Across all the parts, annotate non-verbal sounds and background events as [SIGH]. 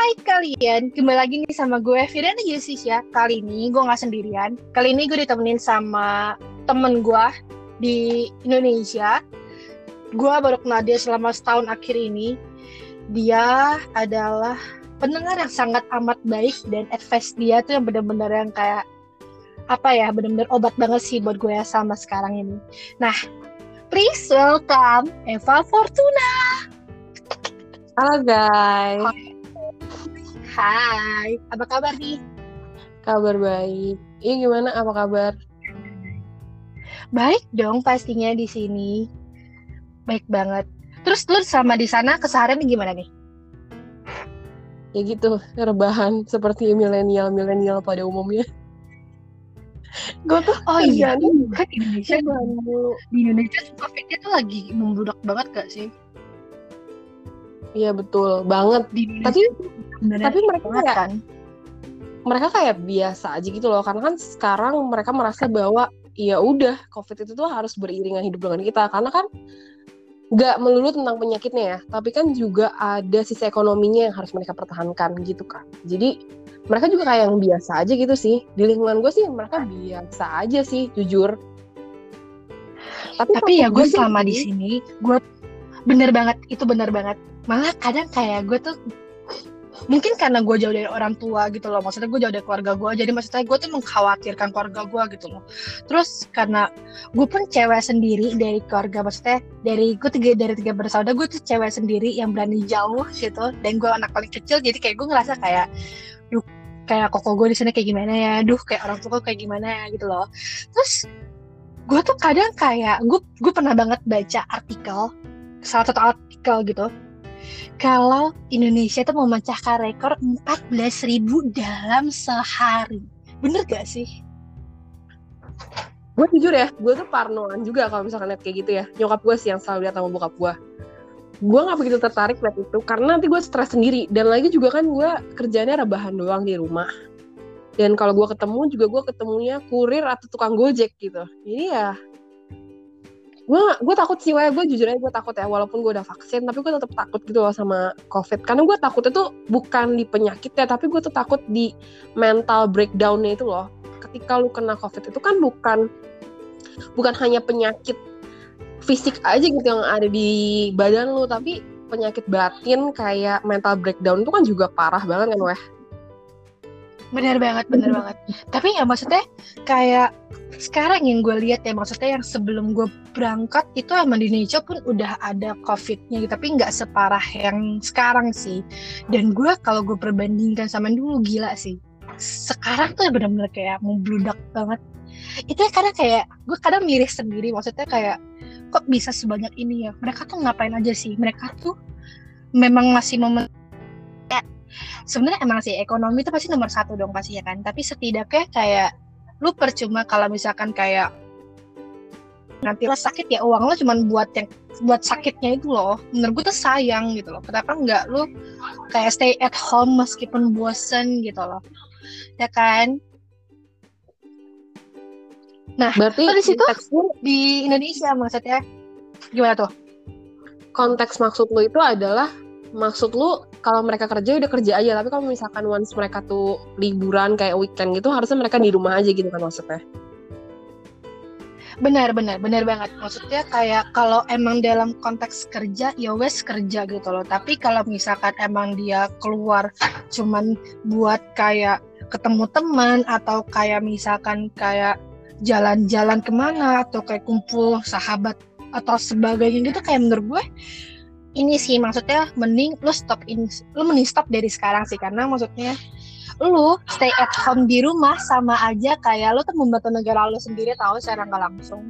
Hai kalian, kembali lagi nih sama gue Firana Yusis ya. Kali ini gue gak sendirian. Kali ini gue ditemenin sama temen gue di Indonesia. Gue baru kenal dia selama setahun akhir ini. Dia adalah pendengar yang sangat amat baik Dan advice dia tuh yang bener-bener yang kayak Apa ya, bener-bener obat banget sih buat gue ya sama sekarang ini. Nah, please welcome Eva Fortuna. Halo guys. Hai, apa kabar nih? Kabar baik. Iya gimana? Apa kabar? Baik dong pastinya di sini. Baik banget. Terus lu sama di sana keseharian gimana nih? Ya gitu, rebahan seperti milenial-milenial pada umumnya. Gue tuh oh iya kan Indonesia dulu. Di Indonesia COVID-nya tuh lagi membludak banget gak sih? Iya betul banget. Di Tapi Indonesia tapi mereka kayak kan. mereka kayak biasa aja gitu loh karena kan sekarang mereka merasa bahwa ya udah covid itu tuh harus beriringan hidup dengan kita karena kan nggak melulu tentang penyakitnya ya tapi kan juga ada sisi ekonominya yang harus mereka pertahankan gitu kan jadi mereka juga kayak yang biasa aja gitu sih di lingkungan gue sih mereka biasa aja sih jujur Tapi ya gue selama di sini, gue bener banget itu bener banget. Malah kadang kayak gue tuh mungkin karena gue jauh dari orang tua gitu loh maksudnya gue jauh dari keluarga gue jadi maksudnya gue tuh mengkhawatirkan keluarga gue gitu loh. Terus karena gue pun cewek sendiri dari keluarga maksudnya dari gue tiga dari tiga bersaudara gue tuh cewek sendiri yang berani jauh gitu dan gue anak paling kecil jadi kayak gue ngerasa kayak duh kayak koko gue di sana kayak gimana ya? Duh kayak orang tua kayak gimana ya? Gitu loh. Terus gue tuh kadang kayak gue gue pernah banget baca artikel salah satu artikel gitu kalau Indonesia tuh memecahkan rekor 14.000 dalam sehari. Bener gak sih? Gue jujur ya gue tuh parnoan juga kalau misalkan lihat kayak gitu ya. Nyokap gue sih yang selalu lihat sama bokap gue gue nggak begitu tertarik lihat itu karena nanti gue stres sendiri. Dan lagi juga kan gue kerjanya rebahan doang di rumah. Dan kalau gue ketemu juga gue ketemunya kurir atau tukang gojek gitu. Jadi ya gue gue takut sih Waya gue jujur aja gue takut ya. Walaupun gue udah vaksin tapi gue tetap takut gitu loh sama covid. Karena gue takutnya tuh bukan di penyakitnya tapi gue tuh takut di mental breakdownnya itu loh. Ketika lu kena covid itu kan bukan bukan hanya penyakit fisik aja gitu yang ada di badan lu tapi penyakit batin kayak mental breakdown itu kan juga parah banget kan weh bener banget bener banget. Tapi ya maksudnya kayak sekarang yang gue lihat ya maksudnya yang sebelum gue berangkat itu emang di Indonesia pun udah ada covidnya gitu. Tapi nggak separah yang sekarang sih. Dan gue kalau gue perbandingkan sama dulu gila sih. Sekarang tuh bener-bener kayak membludak banget. Itu ya kadang kayak gue kadang miris sendiri maksudnya kayak kok bisa sebanyak ini ya? Mereka tuh ngapain aja sih? Mereka tuh memang masih ya, sebenarnya emang sih ekonomi itu pasti nomor satu dong pasti ya kan? Tapi setidaknya kayak lu percuma kalau misalkan kayak nanti lo sakit ya uang lo cuma buat yang buat sakitnya itu loh. Menurut gue tuh sayang gitu loh. Kenapa nggak lu kayak stay at home meskipun bosen gitu loh? Ya kan? Nah berarti di situ? di Indonesia maksudnya. Gimana tuh? Konteks maksud lu itu adalah maksud lu kalau mereka kerja udah kerja aja tapi kalau misalkan once mereka tuh liburan kayak weekend gitu harusnya mereka di rumah aja gitu kan maksudnya Benar, benar, benar banget. Maksudnya kayak kalau emang dalam konteks kerja, ya wes kerja gitu loh. Tapi kalau misalkan emang dia keluar cuman buat kayak ketemu teman atau kayak misalkan kayak jalan-jalan ke mana atau kayak kumpul sahabat atau sebagainya gitu kayak menurut gue ini sih maksudnya mending lu stop in lu mending stop dari sekarang sih karena maksudnya lu stay at home di rumah sama aja kayak lu tuh membantu negara lu sendiri tahu secara nggak langsung.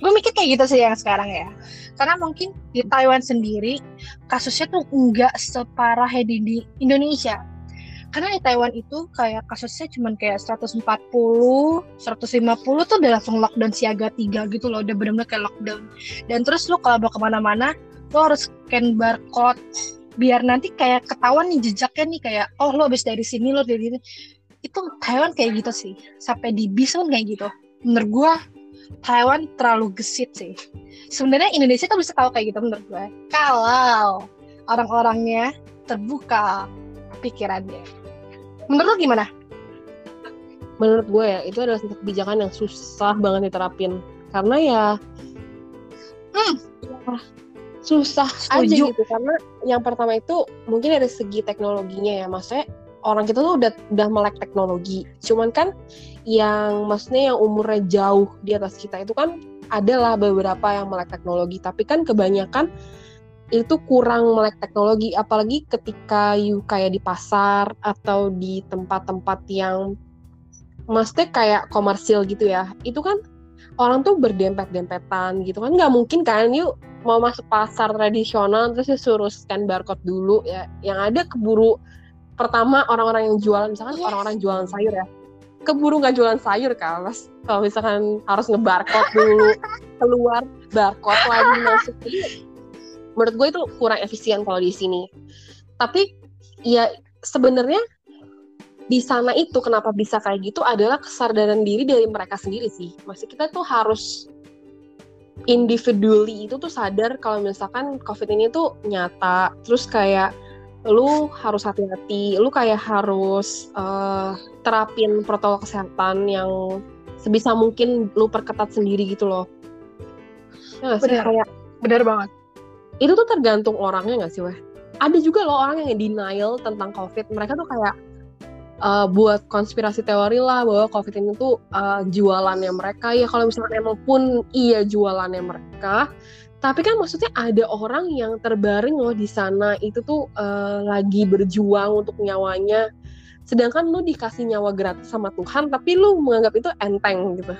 Gue mikir kayak gitu sih yang sekarang ya. Karena mungkin di Taiwan sendiri kasusnya tuh nggak separah di, di Indonesia. Karena di Taiwan itu kayak kasusnya cuman kayak 140, 150 tuh udah langsung lockdown siaga 3 gitu loh, udah bener-bener kayak lockdown. Dan terus lu kalau mau ke mana-mana, lu harus scan barcode biar nanti kayak ketahuan nih jejaknya nih kayak oh lo habis dari sini lo dari sini. Itu Taiwan kayak gitu sih. Sampai di bis pun kayak gitu. Menurut gua Taiwan terlalu gesit sih. Sebenarnya Indonesia tuh bisa tahu kayak gitu menurut gue kalau orang-orangnya terbuka pikirannya. Menurut lo gimana? Menurut gue ya itu adalah satu kebijakan yang susah banget diterapin. Karena ya, hmm. ya susah Setuju. aja gitu karena yang pertama itu mungkin dari segi teknologinya ya maksudnya orang kita tuh udah udah melek teknologi. Cuman kan yang maksudnya yang umurnya jauh di atas kita itu kan adalah beberapa yang melek teknologi. Tapi kan kebanyakan itu kurang melek teknologi apalagi ketika you kayak di pasar atau di tempat-tempat yang maksudnya kayak komersil gitu ya. Itu kan orang tuh berdempet-dempetan gitu kan. Nggak mungkin kan yuk mau masuk pasar tradisional terus suruh scan barcode dulu ya. Yang ada keburu pertama orang-orang yang jualan misalkan yes. orang-orang jualan sayur ya. Keburu nggak jualan sayur kan mas. Kalau misalkan harus ngebarcode dulu [LAUGHS] keluar barcode lagi masuk. Jadi menurut gue itu kurang efisien kalau di sini. Tapi ya sebenarnya di sana itu kenapa bisa kayak gitu adalah kesadaran diri dari mereka sendiri sih. Masih kita tuh harus individually itu tuh sadar kalau misalkan COVID ini tuh nyata, terus kayak lu harus hati-hati, lu kayak harus uh, terapin protokol kesehatan yang sebisa mungkin lu perketat sendiri gitu loh. Ya benar, kayak benar banget. Itu tuh tergantung orangnya gak sih, weh? Ada juga loh orang yang denial tentang COVID. Mereka tuh kayak uh, buat konspirasi teori lah bahwa COVID ini tuh uh, jualannya mereka. Ya kalau misalnya emang pun iya jualannya mereka tapi kan maksudnya ada orang yang terbaring loh di sana. Itu tuh uh, lagi berjuang untuk nyawanya. Sedangkan lu dikasih nyawa gratis sama Tuhan tapi lu menganggap itu enteng gitu.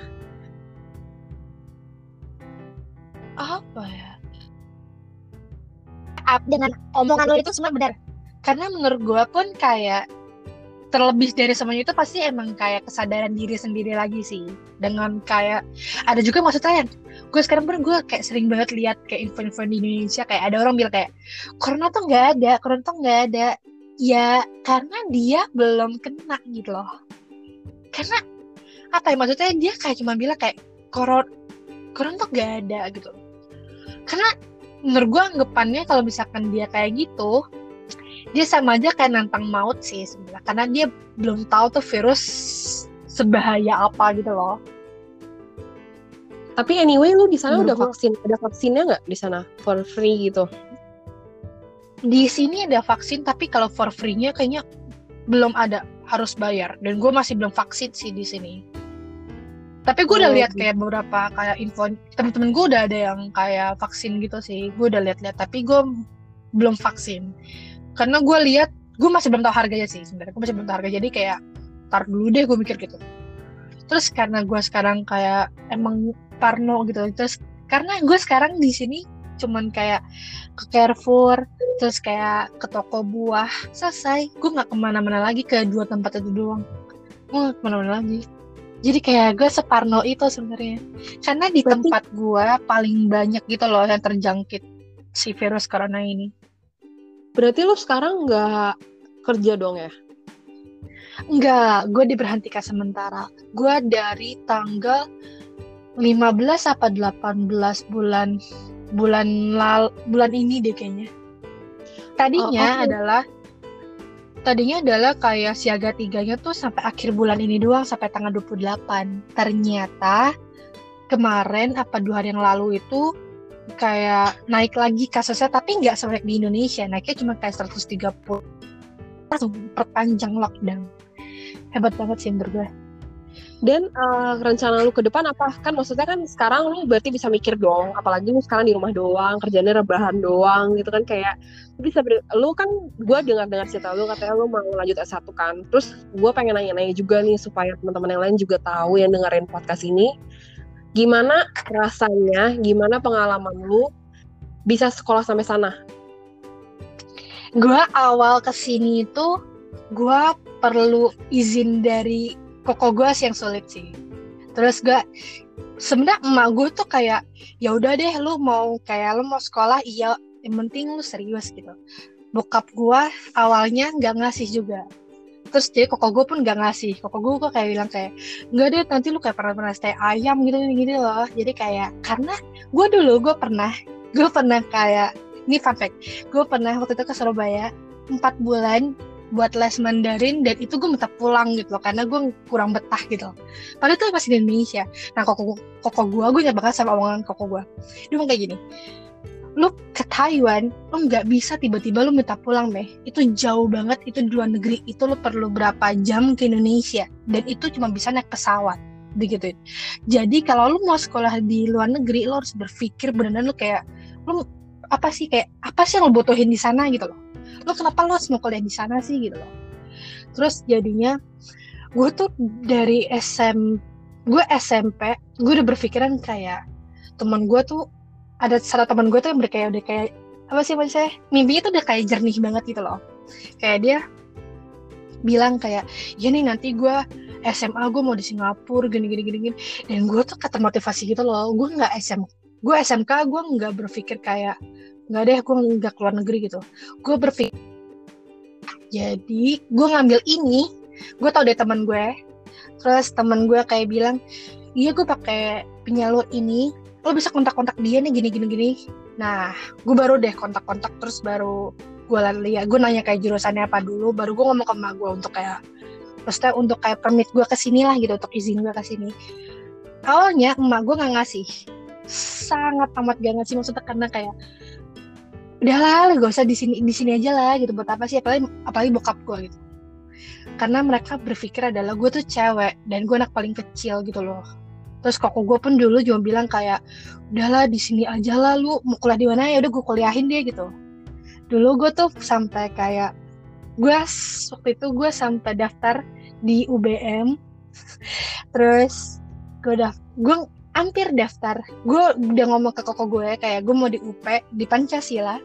Apa ya? Dengan omongan lo itu semua benar. Karena menurut gue pun kayak terlebih dari semuanya itu pasti emang kayak kesadaran diri sendiri lagi sih. Dengan kayak ada juga maksudnya gue sekarang pun gue kayak sering banget lihat kayak info-info di Indonesia kayak ada orang bilang kayak corona tuh nggak ada corona tuh nggak ada. Ya karena dia belum kena gitu loh. Karena apa ya maksudnya dia kayak cuma bilang kayak corona corona tuh nggak ada gitu. Karena menurut gue anggapannya kalau misalkan dia kayak gitu dia sama aja kayak nantang maut sih sebenarnya. Karena dia belum tahu tuh virus sebahaya apa gitu loh. Tapi anyway lu di sana udah vaksin ada vaksinnya nggak di sana? For free gitu? Di sini ada vaksin tapi kalau for free-nya kayaknya belum ada harus bayar. Dan gue masih belum vaksin sih di sini. Tapi gue udah oh, lihat gitu. kayak beberapa kayak info temen-temen gue udah ada yang kayak vaksin gitu sih. Gue udah lihat-lihat tapi gue belum vaksin karena gue lihat gue masih belum tahu harganya sih sebenarnya. Gue masih belum tahu harga jadi kayak tar dulu deh gue mikir gitu. Terus karena gue sekarang kayak emang parno gitu. Terus karena gue sekarang di sini cuman kayak ke Carrefour terus kayak ke toko buah selesai. Gue nggak ke mana-mana lagi ke dua tempat itu doang. Gue nggak ke mana-mana lagi. Jadi kayak gue separno itu sebenarnya. Karena di Berarti... tempat gue paling banyak gitu loh yang terjangkit si virus corona ini Berarti lo sekarang nggak kerja dong ya? Enggak, gue diberhentikan sementara. Gue dari tanggal 15 apa 18 bulan bulan lal, bulan ini deh kayaknya. Tadinya oh, okay. adalah tadinya adalah kayak siaga tiganya tuh sampai akhir bulan ini doang sampai tanggal 28. Ternyata kemarin apa dua hari yang lalu itu kayak naik lagi kasusnya tapi nggak sampai di Indonesia. Naiknya cuma kayak 130 langsung perpanjang lockdown. Hebat banget sih menurut gue. Dan uh, rencana lu ke depan apa? Kan maksudnya kan sekarang lu berarti bisa mikir dong apalagi lu sekarang di rumah doang kerjanya rebahan doang gitu kan kayak lu bisa lu kan gue dengar dengar cerita lu katanya lu mau lanjut S1 kan. Terus gue pengen nanya-nanya juga nih supaya teman-teman yang lain juga tahu yang dengerin podcast ini Gimana rasanya, gimana pengalaman lu bisa sekolah sampai sana? Gue awal ke sini itu gue perlu izin dari koko gue sih yang sulit sih. Terus gue sebenarnya emak gue tuh kayak ya udah deh lu mau kayak lu mau sekolah iya yang penting lu serius gitu. Bokap gue awalnya nggak ngasih juga terus jadi koko gue pun gak ngasih koko gue kok kayak bilang kayak nggak deh nanti lu kayak pernah pernah stay ayam gitu gitu loh jadi kayak karena gue dulu gue pernah gue pernah kayak ini fun gue pernah waktu itu ke Surabaya empat bulan buat les Mandarin dan itu gue minta pulang gitu loh karena gue kurang betah gitu loh. Padahal itu masih di Indonesia. Nah koko koko gue, gue banget sama omongan koko gue. Dia ngomong kayak gini, lu ke Taiwan, lu nggak bisa tiba-tiba lu minta pulang meh. Itu jauh banget, itu di luar negeri, itu lu perlu berapa jam ke Indonesia dan itu cuma bisa naik pesawat begitu. Jadi kalau lu mau sekolah di luar negeri, lu harus berpikir benar-benar lu kayak lu apa sih kayak apa sih yang lo butuhin di sana gitu loh lo kenapa lo harus mau kuliah di sana sih gitu loh terus jadinya gue tuh dari SM gue SMP gue udah berpikiran kayak teman gue tuh ada salah teman gue tuh yang berkayak udah kayak apa sih maksudnya? Mimpinya tuh udah kayak jernih banget gitu loh. Kayak dia bilang kayak ya nih nanti gue SMA gue mau di Singapura gini gini gini gini. Dan gue tuh termotivasi gitu loh. Gue nggak SM gue SMK gue nggak berpikir kayak nggak deh gue nggak keluar negeri gitu. Gue berpikir jadi gue ngambil ini gue tau deh teman gue. Terus teman gue kayak bilang iya gue pakai penyalur ini lo bisa kontak-kontak dia nih gini gini gini. Nah gue baru deh kontak-kontak terus baru gue lihat gue nanya kayak jurusannya apa dulu baru gue ngomong ke emak gue untuk kayak maksudnya untuk kayak permit gue ke sini lah gitu untuk izin gue ke sini. Awalnya emak gue nggak ngasih. Sangat amat gak ngasih maksudnya karena kayak udahlah gak usah di sini di sini aja lah gitu. Buat apa sih? Apalagi apalagi bokap gue gitu. Karena mereka berpikir adalah gue tuh cewek dan gue anak paling kecil gitu loh terus koko gue pun dulu cuma bilang kayak udahlah di sini aja lah lu mau kuliah di mana? Ya udah gue kuliahin dia gitu. Dulu gue tuh sampai kayak gue waktu itu gue sampai daftar di UBM [LAUGHS] terus gue daftar gue hampir daftar. Gue udah ngomong ke koko gue kayak gue mau di UP di Pancasila.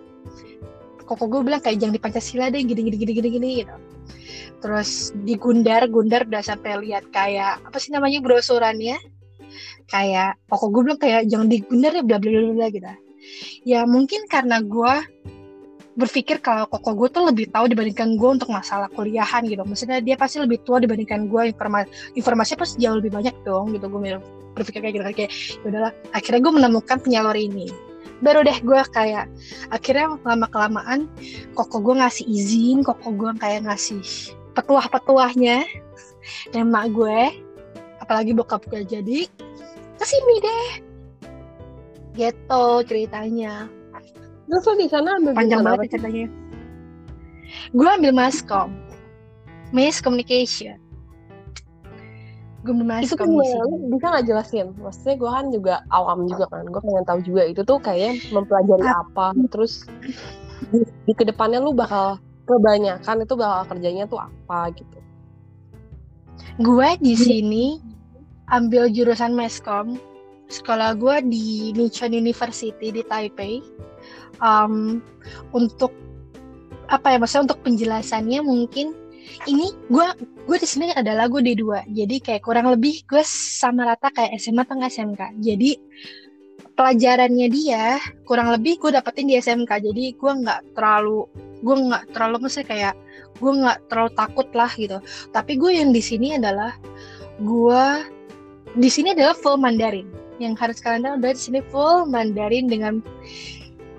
Koko gue bilang kayak jangan di Pancasila deh gini gini gini gini gini gitu. Terus di Gundar Gundar udah sampai lihat kayak apa sih namanya brosurannya kayak koko gue bilang kayak jangan di Gundar ya bla bla bla bla gitu ya mungkin karena gue berpikir kalau koko gue tuh lebih tahu dibandingkan gue untuk masalah kuliahan gitu. Maksudnya dia pasti lebih tua dibandingkan gue informasi pasti jauh lebih banyak dong gitu. Gue berpikir kayak gitu kayak ya udahlah. Akhirnya gue menemukan penyalur ini. Baru deh gue kayak akhirnya lama kelamaan koko gue ngasih izin, koko gue kayak ngasih petuah-petuahnya dan mak gue apalagi bokap gue jadi ke sini deh gitu ceritanya Terus lo di sana ambil panjang banget ceritanya. Gue ambil maskom, mass communication. Gue maskom itu kan bisa nggak jelasin? Maksudnya gue kan juga awam juga kan, gue pengen tahu juga itu tuh kayak mempelajari apa, terus di, di ke depannya lu bakal kebanyakan itu bakal kerjanya tuh apa gitu. Gue di sini ambil jurusan meskom. Sekolah gue di Nichon University di Taipei. Um, untuk apa ya maksudnya untuk penjelasannya mungkin ini gue gue di sini adalah gue D2 jadi kayak kurang lebih gue sama rata kayak SMA atau SMK jadi pelajarannya dia kurang lebih gue dapetin di SMK jadi gue nggak terlalu gue nggak terlalu maksudnya kayak gue nggak terlalu takut lah gitu. Tapi gue yang di sini adalah gue di sini adalah full Mandarin. Yang harus kalian tahu di sini full Mandarin dengan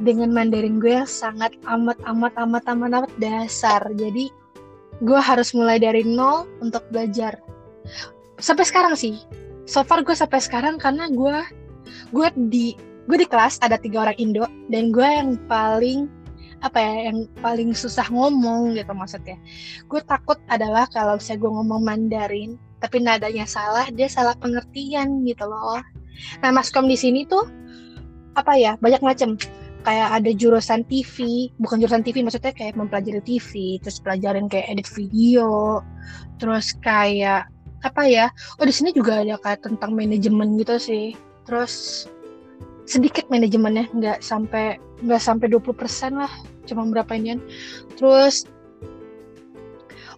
dengan Mandarin gue sangat amat amat amat amat amat dasar. Jadi gue harus mulai dari nol untuk belajar. Sampai sekarang sih. So far gue sampai sekarang karena gue gue di gue di kelas ada tiga orang Indo dan gue yang paling apa ya yang paling susah ngomong gitu maksudnya gue takut adalah kalau saya gue ngomong Mandarin tapi nadanya salah dia salah pengertian gitu loh nah maskom di sini tuh apa ya banyak macam kayak ada jurusan TV, bukan jurusan TV maksudnya kayak mempelajari TV, terus pelajarin kayak edit video, terus kayak apa ya? Oh di sini juga ada kayak tentang manajemen gitu sih. Terus sedikit manajemennya, nggak sampai nggak sampai 20% lah, cuma berapa inian. Terus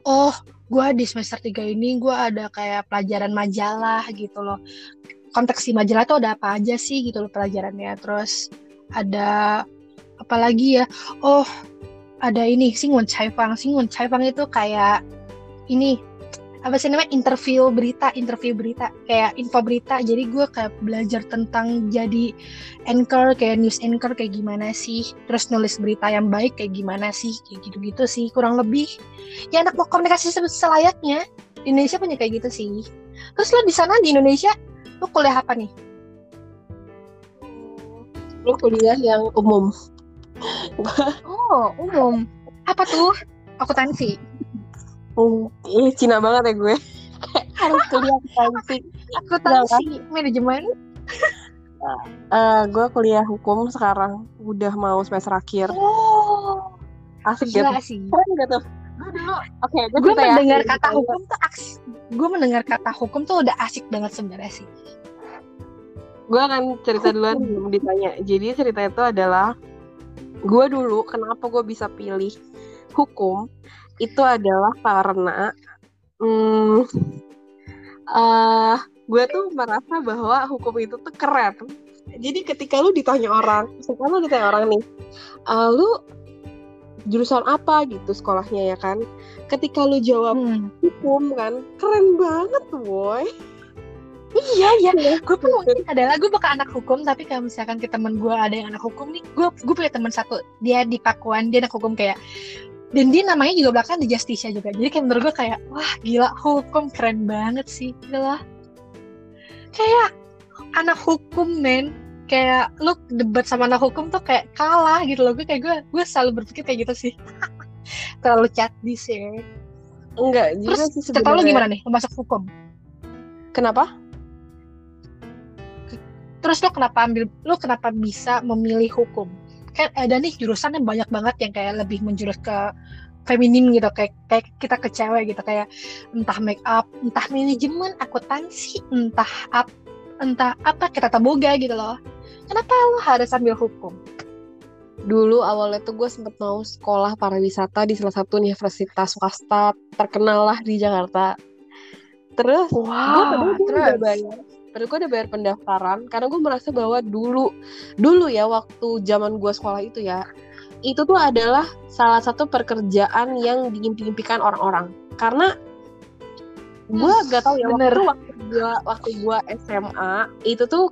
oh gue di semester 3 ini gue ada kayak pelajaran majalah gitu loh. Konteks di majalah tuh ada apa aja sih gitu loh pelajarannya. Terus ada apalagi ya? Oh ada ini Singwon Caifang Singwon Caifang itu kayak ini apa sih namanya? Interview berita interview berita. Kayak info berita. Jadi gue kayak belajar tentang jadi anchor kayak news anchor kayak gimana sih? Terus nulis berita yang baik kayak gimana sih? Kayak gitu-gitu sih kurang lebih. Ya anak mau komunikasi selayaknya di Indonesia punya kayak gitu sih. Terus lo di sana di Indonesia lo kuliah apa nih? Lo kuliah yang umum. Oh umum. Apa tuh? Akuntansi Ih Cina banget ya gue. [LAUGHS] Harus kuliah akuntansi. Akuntansi, manajemen. Uh, [LAUGHS] gue kuliah hukum sekarang. Udah mau semester akhir. Oh, asik gitu. sih. Keren gitu. Gue dulu, oke, okay, gue ya. mendengar ya. kata hukum tuh asik. Gue mendengar kata hukum tuh udah asik banget sebenarnya sih. Gue akan cerita duluan belum ditanya. Jadi cerita itu adalah gue dulu kenapa gue bisa pilih hukum itu adalah karena hmm, uh, gue tuh merasa bahwa hukum itu tuh keren. Jadi ketika lu ditanya orang, misalkan lu ditanya orang nih, uh, lu jurusan apa gitu sekolahnya ya kan? Ketika lu jawab hmm. hukum kan, keren banget boy. Iya iya, gue pun mungkin adalah gue bukan anak hukum tapi kalau misalkan ke temen gue ada yang anak hukum nih, gue gue punya teman satu dia di Pakuan dia anak hukum kayak dan dia namanya juga belakang The Justicia juga. Jadi kayak menurut gue kayak wah gila hukum keren banget sih. Gila. Kayak anak hukum men. Kayak lu debat sama anak hukum tuh kayak kalah gitu loh. Gue kayak gue gue selalu berpikir kayak gitu sih. [LAUGHS] Terlalu di sih enggak terus sih sebenarnya. lu gimana nih masuk hukum? Kenapa? Terus lo kenapa ambil lo kenapa bisa memilih hukum kan ada nih jurusan yang banyak banget yang kayak lebih menjurus ke feminim gitu kayak kayak kita ke cewek gitu kayak entah make up entah manajemen akuntansi entah up entah apa kita taboga gitu loh. Kenapa lo harus ambil hukum? Dulu awalnya tuh gue sempet mau sekolah pariwisata di salah satu universitas swasta terkenal lah di Jakarta. Terus wow, gue terus? bayar Padahal gue udah bayar pendaftaran. Karena gue merasa bahwa dulu dulu ya waktu zaman gue sekolah itu ya itu tuh adalah salah satu pekerjaan yang diimpi-impikan orang-orang. Karena gue gak tau ya Bener. waktu waktu gue waktu gue SMA itu tuh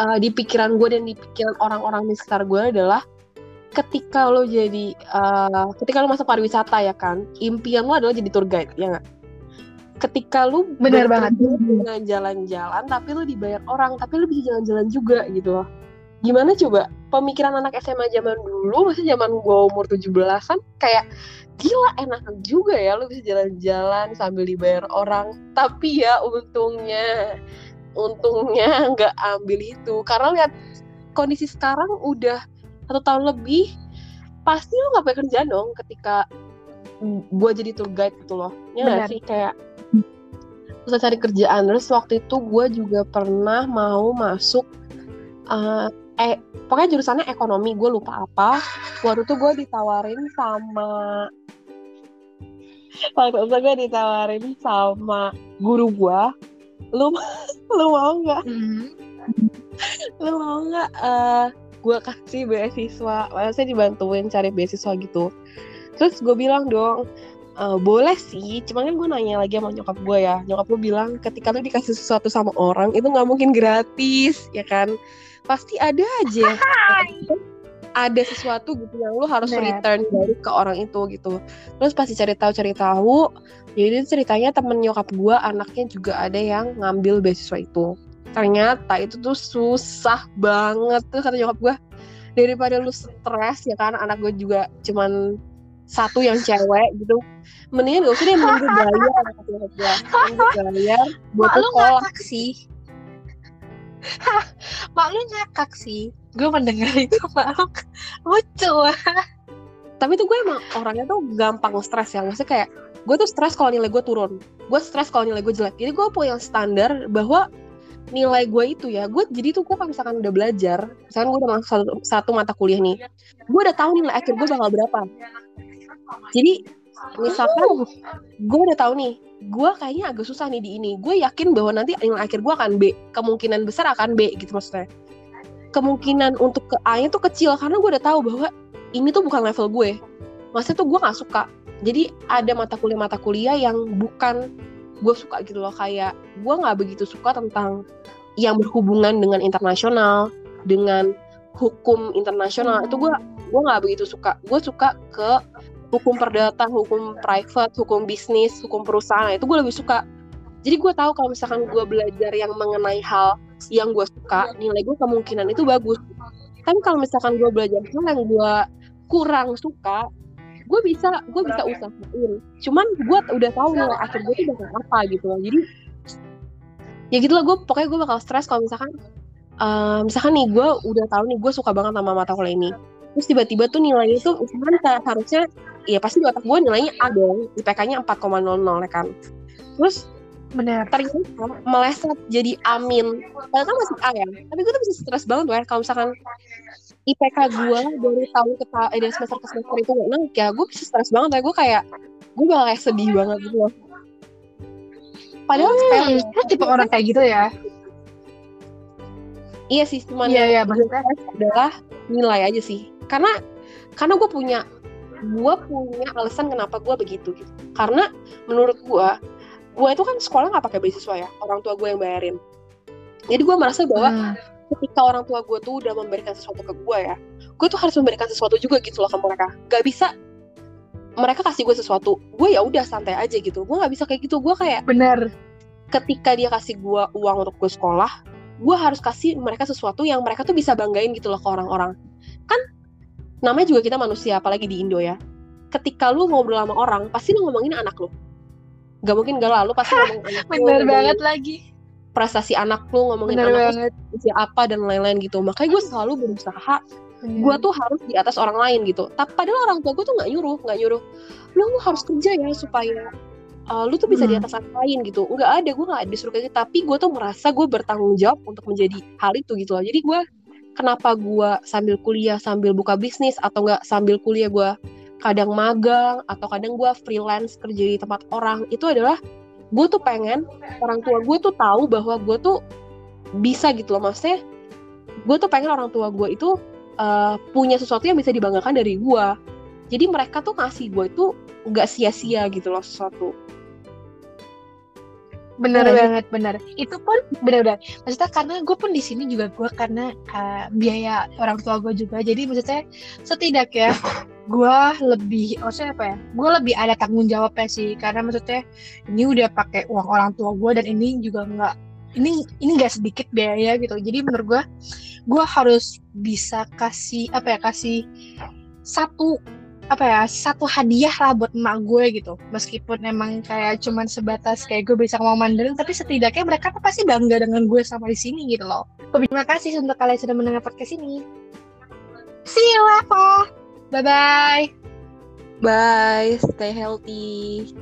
uh, di pikiran gue dan di pikiran orang-orang di sekitar gue adalah ketika lo jadi uh, ketika lo masuk pariwisata ya kan impian lo adalah jadi tour guide ya nggak ketika lu bener banget. dengan jalan-jalan tapi lu dibayar orang tapi lu bisa jalan-jalan juga gitu loh. Gimana coba? Pemikiran anak SMA zaman dulu masih zaman gua umur 17-an kayak gila enak juga ya lu bisa jalan-jalan sambil dibayar orang. Tapi ya untungnya untungnya [LAUGHS] nggak ambil itu. Karena lihat kondisi sekarang udah satu tahun lebih pasti lu nggak pakai kerja dong ketika gue jadi tour guide gitu loh. Ya sih? Kayak susah cari kerjaan. Terus waktu itu gue juga pernah mau masuk uh, eh pokoknya jurusannya ekonomi gue lupa apa. Waktu itu gue ditawarin sama waktu itu gue ditawarin sama guru gue lu [LAUGHS] lu mau nggak? Mm-hmm. lu mau nggak uh, gue kasih beasiswa maksudnya dibantuin cari beasiswa gitu. Terus gue bilang dong uh, boleh sih cuman kan gue nanya lagi sama nyokap gue ya. Nyokap gue bilang ketika lu dikasih sesuatu sama orang itu nggak mungkin gratis ya kan? Pasti ada aja. Ada sesuatu gitu yang lu harus Bener. return dari ke orang itu gitu. Terus pasti cari tahu cari tahu jadi ceritanya temen nyokap gue anaknya juga ada yang ngambil beasiswa itu. Ternyata itu tuh susah banget tuh kata nyokap gue daripada lu stres ya kan anak gue juga cuman satu yang cewek gitu. Mendingan gak usah deh mending gue bayar [LAUGHS] mending gue bayar buat lu ngakak sih. Mak lu ngakak sih. Gue mendengar itu [LAUGHS] mak lu lucu tapi tuh gue emang orangnya tuh gampang stres ya. Maksudnya kayak gue tuh stres kalau nilai gue turun. Gue stres kalau nilai gue jelek. Jadi gue punya standar bahwa nilai gue itu ya gue jadi tuh gue kalau misalkan udah belajar misalkan gue udah masuk satu, satu mata kuliah nih gue udah tahu nilai akhir gue bakal berapa jadi misalkan gue udah tahu nih gue kayaknya agak susah nih di ini. Gue yakin bahwa nanti yang akhir gue akan B kemungkinan besar akan B gitu maksudnya. Kemungkinan untuk ke A nya tuh kecil karena gue udah tahu bahwa ini tuh bukan level gue. Maksudnya tuh gue nggak suka. Jadi ada mata kuliah mata kuliah yang bukan gue suka gitu loh. Kayak gue nggak begitu suka tentang yang berhubungan dengan internasional dengan hukum internasional. Itu gue gue nggak begitu suka. Gue suka ke hukum perdata hukum private hukum bisnis hukum perusahaan itu gue lebih suka. Jadi gue tahu kalau misalkan gue belajar yang mengenai hal yang gue suka nilai gue kemungkinan itu bagus. Tapi kalau misalkan gue belajar hal yang gue kurang suka gue bisa gue bisa ya? usahain. Cuman gue udah tahu nilai akhir gue tuh bakal apa gitu loh. Jadi ya gitu lah gue pokoknya gue bakal stres kalau misalkan uh, misalkan nih gue udah tahu nih gue suka banget sama mata kuliah ini. Terus tiba-tiba tuh nilainya tuh misalkan harusnya ya pasti di otak gue nilainya A dong IPK-nya 4,00 ya kan. Terus Bener. ternyata meleset jadi amin. Padahal kan masih A ya tapi gue tuh bisa stres banget ya kalau misalkan IPK gue dari tahun ke tahun eh, dari semester ke semester itu gak naik ya gue bisa stres banget ya. Gue kayak gue bakal kayak sedih banget gitu loh. Padahal hmm, tipe orang kayak gitu ya? Iya sih cuma iya iya maksudnya adalah nilai aja sih. Karena karena gue punya gue punya alasan kenapa gue begitu gitu. Karena menurut gue gue itu kan sekolah nggak pakai beasiswa ya orang tua gue yang bayarin. Jadi gue merasa bahwa hmm. ketika orang tua gue tuh udah memberikan sesuatu ke gue ya gue tuh harus memberikan sesuatu juga gitu loh ke mereka. Gak bisa mereka kasih gue sesuatu gue ya udah santai aja gitu. Gue nggak bisa kayak gitu. Gue kayak bener. ketika dia kasih gue uang untuk gue sekolah gue harus kasih mereka sesuatu yang mereka tuh bisa banggain gitu loh ke orang-orang. Kan namanya juga kita manusia apalagi di Indo ya ketika lu ngobrol sama orang pasti lu ngomongin anak lu Gak mungkin gak lalu pasti ngomong anak Bener lu, banget lagi. Prestasi anak lu ngomongin Bener anak banget. lu apa dan lain-lain gitu. Makanya gue selalu berusaha hmm. gue tuh harus di atas orang lain gitu. Tapi padahal orang tua gue tuh nggak nyuruh, nggak nyuruh. Lu, lu harus kerja ya supaya uh, lu tuh bisa hmm. di atas orang lain gitu. Nggak ada, gue nggak disuruh kayak gitu. Tapi gue tuh merasa gue bertanggung jawab untuk menjadi hal itu gitu loh. Jadi gue kenapa gue sambil kuliah sambil buka bisnis atau enggak sambil kuliah gue kadang magang atau kadang gue freelance kerja di tempat orang itu adalah gue tuh pengen orang tua gue tuh tahu bahwa gue tuh bisa gitu loh. Maksudnya gue tuh pengen orang tua gue itu uh, punya sesuatu yang bisa dibanggakan dari gue jadi mereka tuh ngasih gue itu nggak sia-sia gitu loh sesuatu bener nah, banget bener. Itu pun bener-bener maksudnya karena gue pun di sini juga gue karena uh, biaya orang tua gue juga. Jadi maksudnya setidaknya gue lebih maksudnya apa ya gue lebih ada tanggung jawabnya sih. Karena maksudnya ini udah pakai uang orang tua gue dan ini juga nggak ini ini nggak sedikit biaya gitu. Jadi menurut gue gue harus bisa kasih apa ya kasih satu apa ya satu hadiah lah buat emak gue gitu. Meskipun emang kayak cuman sebatas kayak gue bisa ngomong Mandarin tapi setidaknya mereka tuh pasti bangga dengan gue sama di sini gitu loh. Terima kasih untuk kalian sudah mendengar podcast ini. See you Eva bye bye bye stay healthy.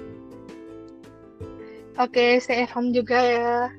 Oke okay, stay at home juga ya